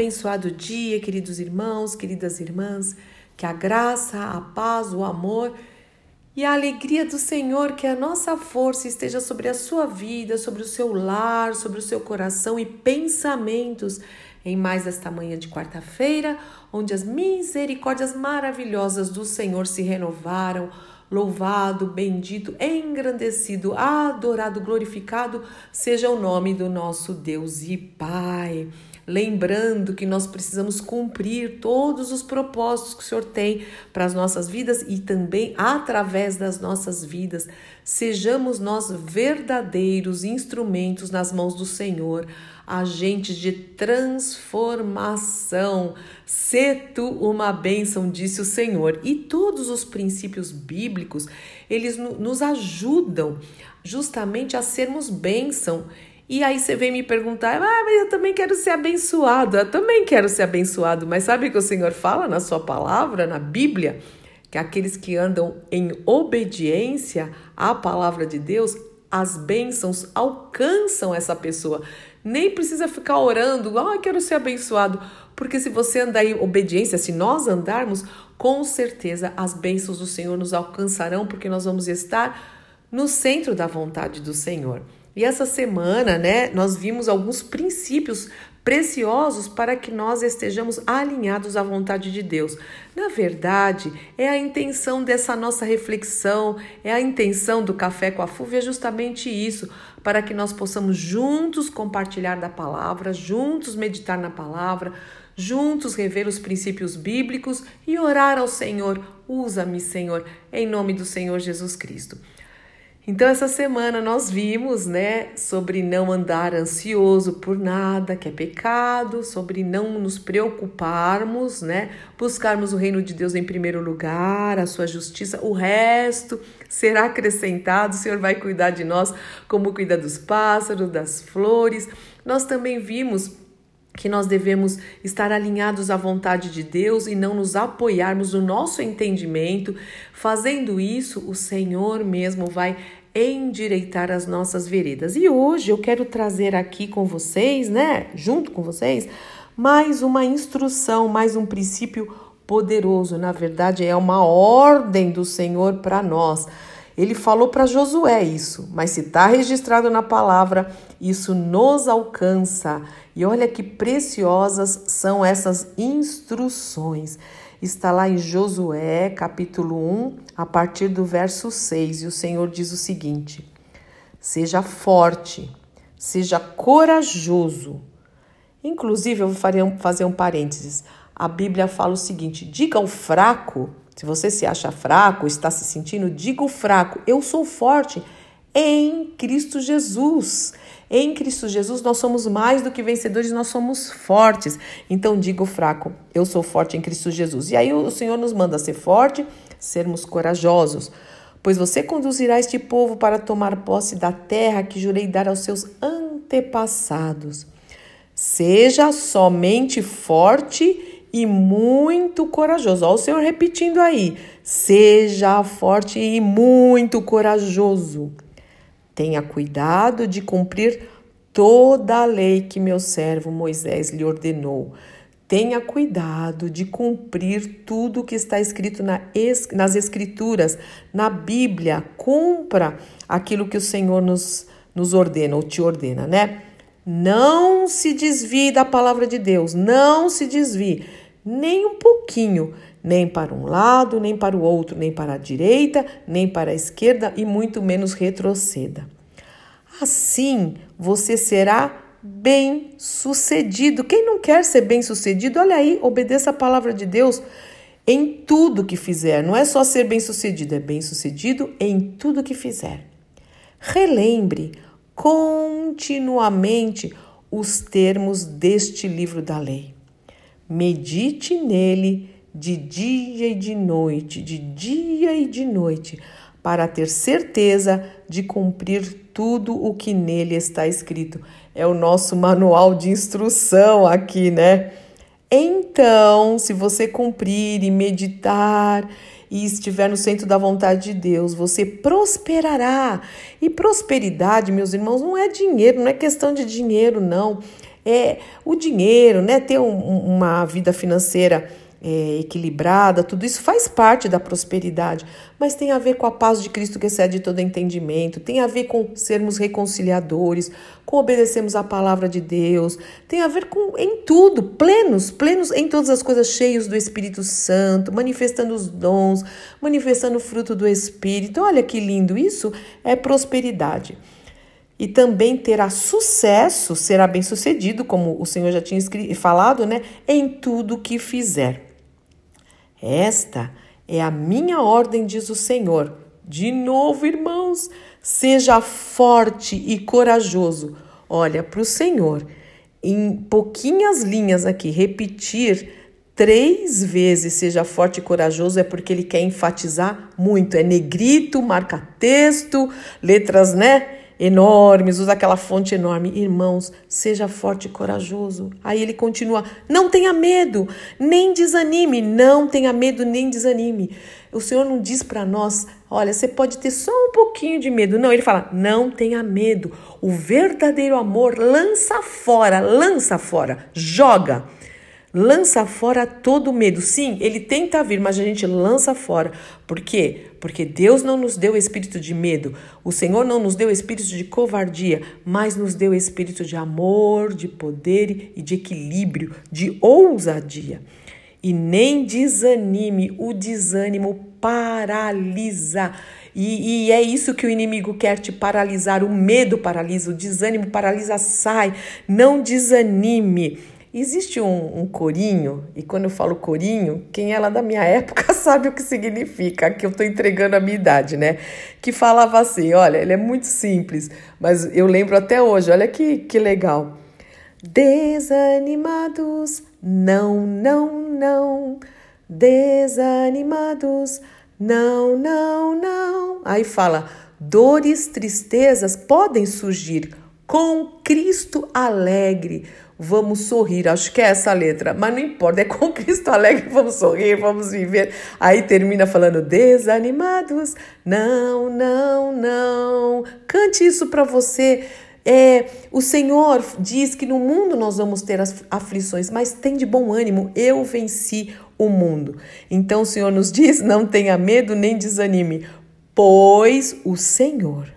Abençoado dia, queridos irmãos, queridas irmãs. Que a graça, a paz, o amor e a alegria do Senhor, que a nossa força esteja sobre a sua vida, sobre o seu lar, sobre o seu coração e pensamentos em mais esta manhã de quarta-feira, onde as misericórdias maravilhosas do Senhor se renovaram. Louvado, bendito, engrandecido, adorado, glorificado seja o nome do nosso Deus e Pai lembrando que nós precisamos cumprir todos os propósitos que o Senhor tem para as nossas vidas e também através das nossas vidas. Sejamos nós verdadeiros instrumentos nas mãos do Senhor, agentes de transformação. Se tu uma bênção, disse o Senhor. E todos os princípios bíblicos, eles nos ajudam justamente a sermos bênção e aí você vem me perguntar, ah, mas eu também quero ser abençoado, eu também quero ser abençoado. Mas sabe o que o Senhor fala na sua palavra, na Bíblia? Que aqueles que andam em obediência à palavra de Deus, as bênçãos alcançam essa pessoa. Nem precisa ficar orando, ah, quero ser abençoado. Porque se você andar em obediência, se nós andarmos, com certeza as bênçãos do Senhor nos alcançarão, porque nós vamos estar no centro da vontade do Senhor. E essa semana, né, nós vimos alguns princípios preciosos para que nós estejamos alinhados à vontade de Deus. Na verdade, é a intenção dessa nossa reflexão, é a intenção do Café com a Fúvia justamente isso, para que nós possamos juntos compartilhar da palavra, juntos meditar na palavra, juntos rever os princípios bíblicos e orar ao Senhor. Usa-me, Senhor, em nome do Senhor Jesus Cristo. Então essa semana nós vimos, né, sobre não andar ansioso por nada, que é pecado, sobre não nos preocuparmos, né, buscarmos o reino de Deus em primeiro lugar, a sua justiça, o resto será acrescentado, o Senhor vai cuidar de nós como cuida dos pássaros, das flores. Nós também vimos que nós devemos estar alinhados à vontade de Deus e não nos apoiarmos no nosso entendimento. Fazendo isso, o Senhor mesmo vai endireitar as nossas veredas. E hoje eu quero trazer aqui com vocês, né, junto com vocês, mais uma instrução, mais um princípio poderoso. Na verdade, é uma ordem do Senhor para nós. Ele falou para Josué isso, mas se está registrado na palavra, isso nos alcança. E olha que preciosas são essas instruções está lá em Josué, capítulo 1, a partir do verso 6, e o Senhor diz o seguinte: Seja forte, seja corajoso. Inclusive, eu vou fazer um parênteses. A Bíblia fala o seguinte: diga ao fraco, se você se acha fraco, está se sentindo, diga ao fraco, eu sou forte em Cristo Jesus. Em Cristo Jesus nós somos mais do que vencedores, nós somos fortes. Então digo fraco, eu sou forte em Cristo Jesus. E aí o Senhor nos manda ser forte, sermos corajosos. Pois você conduzirá este povo para tomar posse da terra que jurei dar aos seus antepassados. Seja somente forte e muito corajoso. Olha o Senhor repetindo aí. Seja forte e muito corajoso. Tenha cuidado de cumprir toda a lei que meu servo Moisés lhe ordenou. Tenha cuidado de cumprir tudo o que está escrito na, nas Escrituras, na Bíblia. Cumpra aquilo que o Senhor nos, nos ordena ou te ordena, né? Não se desvie da palavra de Deus, não se desvie, nem um pouquinho, nem para um lado, nem para o outro, nem para a direita, nem para a esquerda e muito menos retroceda. Assim você será bem sucedido. Quem não quer ser bem sucedido, olha aí, obedeça a palavra de Deus em tudo que fizer. Não é só ser bem sucedido, é bem sucedido em tudo que fizer. Relembre continuamente os termos deste livro da lei. Medite nele de dia e de noite, de dia e de noite, para ter certeza de cumprir tudo o que nele está escrito. É o nosso manual de instrução aqui, né? Então, se você cumprir e meditar e estiver no centro da vontade de Deus, você prosperará. E prosperidade, meus irmãos, não é dinheiro, não é questão de dinheiro, não É, o dinheiro, né? Ter um, uma vida financeira é, equilibrada, tudo isso faz parte da prosperidade, mas tem a ver com a paz de Cristo que excede todo entendimento, tem a ver com sermos reconciliadores, com obedecermos a palavra de Deus, tem a ver com em tudo, plenos, plenos em todas as coisas, cheios do Espírito Santo, manifestando os dons, manifestando o fruto do Espírito. Olha que lindo, isso é prosperidade e também terá sucesso, será bem-sucedido, como o Senhor já tinha falado, né, em tudo que fizer. Esta é a minha ordem, diz o Senhor. De novo, irmãos, seja forte e corajoso. Olha para o Senhor, em pouquinhas linhas aqui, repetir três vezes seja forte e corajoso é porque ele quer enfatizar muito. É negrito, marca texto, letras, né? Enormes, usa aquela fonte enorme. Irmãos, seja forte e corajoso. Aí ele continua: não tenha medo, nem desanime, não tenha medo, nem desanime. O Senhor não diz para nós, olha, você pode ter só um pouquinho de medo. Não, ele fala: não tenha medo. O verdadeiro amor lança fora, lança fora, joga lança fora todo medo. Sim, ele tenta vir, mas a gente lança fora. Por quê? Porque Deus não nos deu espírito de medo. O Senhor não nos deu espírito de covardia, mas nos deu espírito de amor, de poder e de equilíbrio, de ousadia. E nem desanime, o desânimo paralisa. E, e, é isso que o inimigo quer te paralisar. O medo paralisa, o desânimo paralisa, sai. Não desanime. Existe um, um, corinho, e quando eu falo corinho, quem é lá da minha época sabe o que significa, que eu estou entregando a minha idade, né? Que falava assim: olha, ele é muito simples, mas eu lembro até hoje, olha que, que legal. Desanimados, não, não, não. Desanimados, não, não, não. Aí fala: dores, tristezas podem surgir com Cristo alegre vamos sorrir. Acho que é essa a letra, mas não importa, é com Cristo alegre, vamos sorrir, vamos viver. Aí termina falando desanimados. Não, não, não. Cante isso para você. É, o Senhor diz que no mundo nós vamos ter as aflições, mas tem de bom ânimo, eu venci o mundo. Então o Senhor nos diz: não tenha medo nem desanime, pois o Senhor,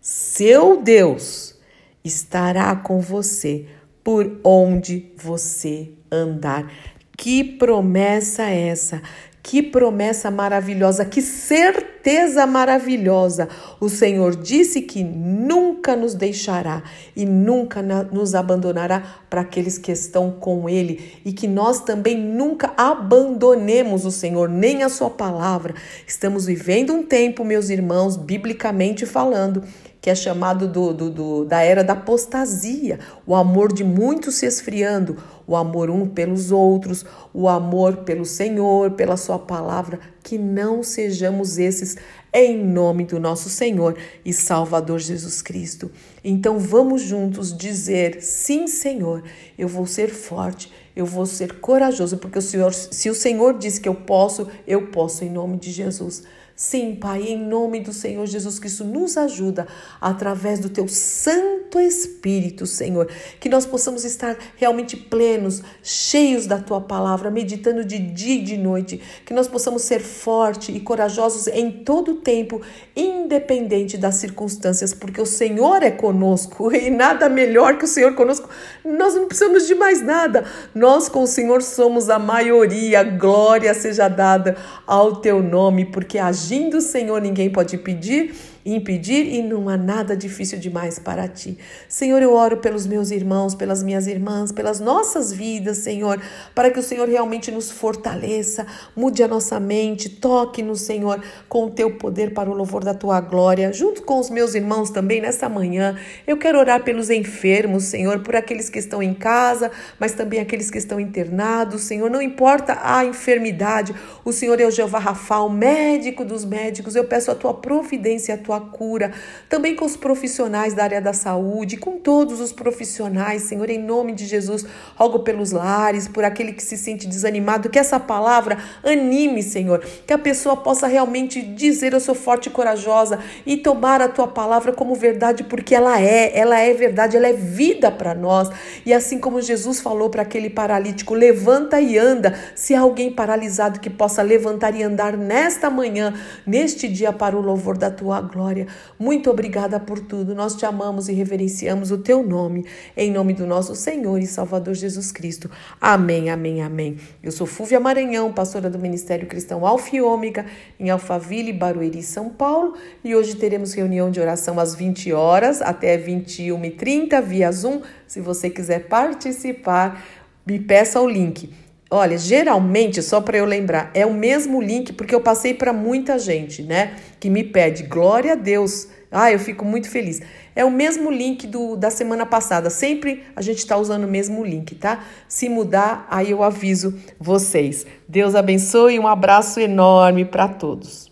seu Deus, estará com você por onde você andar. Que promessa é essa? Que promessa maravilhosa, que certeza maravilhosa. O Senhor disse que nunca nos deixará e nunca nos abandonará para aqueles que estão com Ele e que nós também nunca abandonemos o Senhor, nem a Sua palavra. Estamos vivendo um tempo, meus irmãos, biblicamente falando, que é chamado do, do, do, da era da apostasia, o amor de muitos se esfriando, o amor um pelos outros, o amor pelo Senhor, pela Sua palavra, que não sejamos esses em nome do nosso Senhor e Salvador Jesus Cristo. Então vamos juntos dizer: sim, Senhor, eu vou ser forte, eu vou ser corajoso, porque o Senhor, se o Senhor diz que eu posso, eu posso em nome de Jesus. Sim, Pai, em nome do Senhor Jesus Cristo, nos ajuda através do teu Santo Espírito, Senhor, que nós possamos estar realmente plenos, cheios da tua palavra, meditando de dia e de noite, que nós possamos ser fortes e corajosos em todo o tempo, independente das circunstâncias, porque o Senhor é conosco e nada melhor que o Senhor conosco. Nós não precisamos de mais nada. Nós com o Senhor somos a maioria. Glória seja dada ao teu nome, porque a agindo Senhor, ninguém pode pedir impedir e não há nada difícil demais para ti. Senhor, eu oro pelos meus irmãos, pelas minhas irmãs, pelas nossas vidas, Senhor, para que o Senhor realmente nos fortaleça, mude a nossa mente, toque no Senhor com o teu poder para o louvor da tua glória. Junto com os meus irmãos também nessa manhã, eu quero orar pelos enfermos, Senhor, por aqueles que estão em casa, mas também aqueles que estão internados, Senhor, não importa a enfermidade, o Senhor é o Jeová Rafa, o médico dos médicos. Eu peço a tua providência, a tua tua cura, também com os profissionais da área da saúde, com todos os profissionais, Senhor, em nome de Jesus, rogo pelos lares, por aquele que se sente desanimado, que essa palavra anime, Senhor, que a pessoa possa realmente dizer eu sou forte e corajosa e tomar a tua palavra como verdade, porque ela é, ela é verdade, ela é vida para nós. E assim como Jesus falou para aquele paralítico, levanta e anda. Se há alguém paralisado que possa levantar e andar nesta manhã, neste dia para o louvor da tua glória. Muito obrigada por tudo. Nós te amamos e reverenciamos o teu nome, em nome do nosso Senhor e Salvador Jesus Cristo. Amém, amém, amém. Eu sou Fúvia Maranhão, pastora do Ministério Cristão Alfa Ômega, em Alphaville, Barueri, São Paulo, e hoje teremos reunião de oração às 20 horas até 21h30 via Zoom. Se você quiser participar, me peça o link. Olha, geralmente, só para eu lembrar, é o mesmo link, porque eu passei para muita gente, né? Que me pede, glória a Deus. Ah, eu fico muito feliz. É o mesmo link do, da semana passada. Sempre a gente está usando o mesmo link, tá? Se mudar, aí eu aviso vocês. Deus abençoe e um abraço enorme para todos.